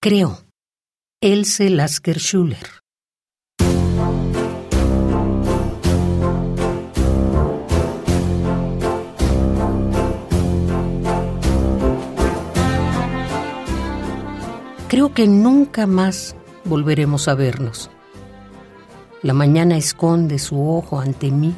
Creo. Else Lasker Schuller. Creo que nunca más volveremos a vernos. La mañana esconde su ojo ante mí.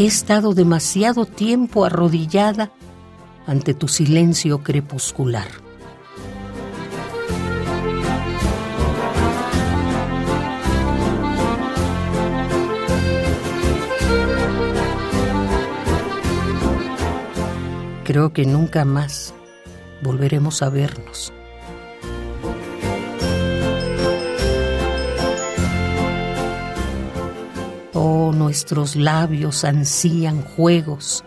He estado demasiado tiempo arrodillada ante tu silencio crepuscular. Creo que nunca más volveremos a vernos. Oh, nuestros labios ansían juegos.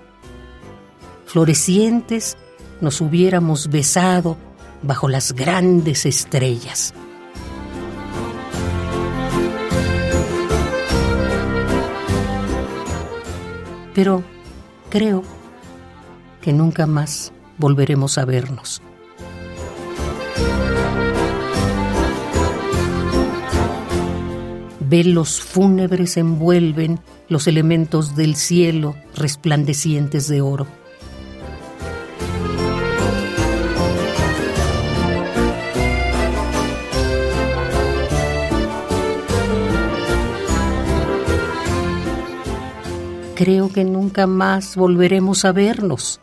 Florecientes nos hubiéramos besado bajo las grandes estrellas. Pero creo que nunca más volveremos a vernos. Velos fúnebres envuelven los elementos del cielo resplandecientes de oro. Creo que nunca más volveremos a vernos.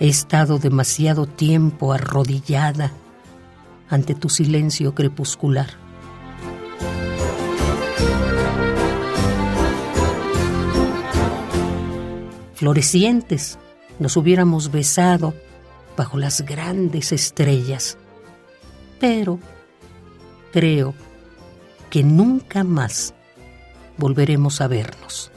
He estado demasiado tiempo arrodillada ante tu silencio crepuscular. Florecientes nos hubiéramos besado bajo las grandes estrellas, pero creo que nunca más volveremos a vernos.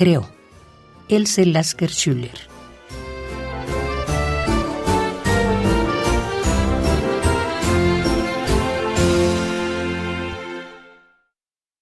creo. Else Lasker Schuller.